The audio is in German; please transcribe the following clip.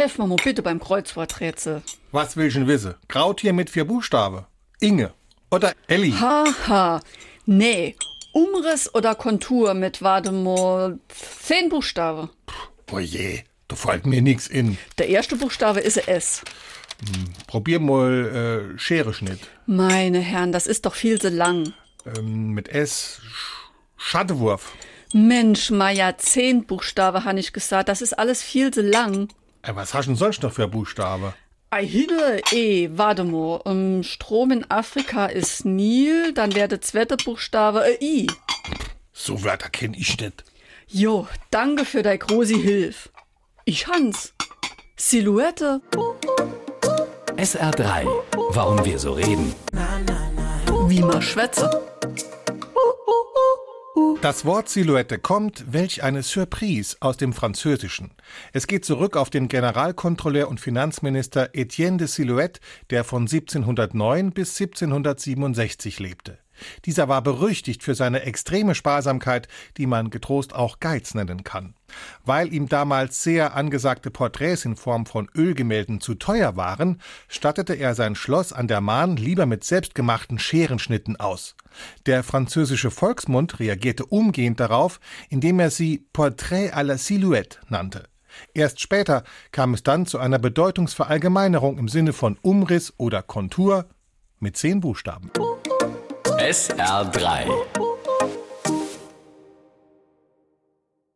Helf mir mal bitte beim Kreuzworträtsel. Was will ich denn wissen? Krautier mit vier Buchstaben. Inge. Oder Elli. Haha. Nee. Umriss oder Kontur mit, warte mal, zehn Buchstaben. Oje, da fällt mir nix in. Der erste Buchstabe ist S. Probier mal äh, Schereschnitt. Meine Herren, das ist doch viel so lang. Ähm, mit S. Sch Schattewurf. Mensch, Maja, zehn Buchstabe, han ich gesagt. Das ist alles viel so lang. Was hast du denn sonst noch für Buchstabe? Ei, Hinne, eh, warte mal. Um, Strom in Afrika ist Nil, dann wäre der zweite Buchstabe äh, I. So Wörter kenn ich nicht. Jo, danke für deine große Hilfe. Ich Hans. Silhouette. SR3. Warum wir so reden. Wie man schwätze. Das Wort Silhouette kommt, welch eine Surprise, aus dem Französischen. Es geht zurück auf den Generalkontrolleur und Finanzminister Etienne de Silhouette, der von 1709 bis 1767 lebte. Dieser war berüchtigt für seine extreme Sparsamkeit, die man getrost auch Geiz nennen kann. Weil ihm damals sehr angesagte Porträts in Form von Ölgemälden zu teuer waren, stattete er sein Schloss an der Mahn lieber mit selbstgemachten Scherenschnitten aus. Der französische Volksmund reagierte umgehend darauf, indem er sie Portrait à la Silhouette nannte. Erst später kam es dann zu einer Bedeutungsverallgemeinerung im Sinne von Umriss oder Kontur mit zehn Buchstaben. SR3.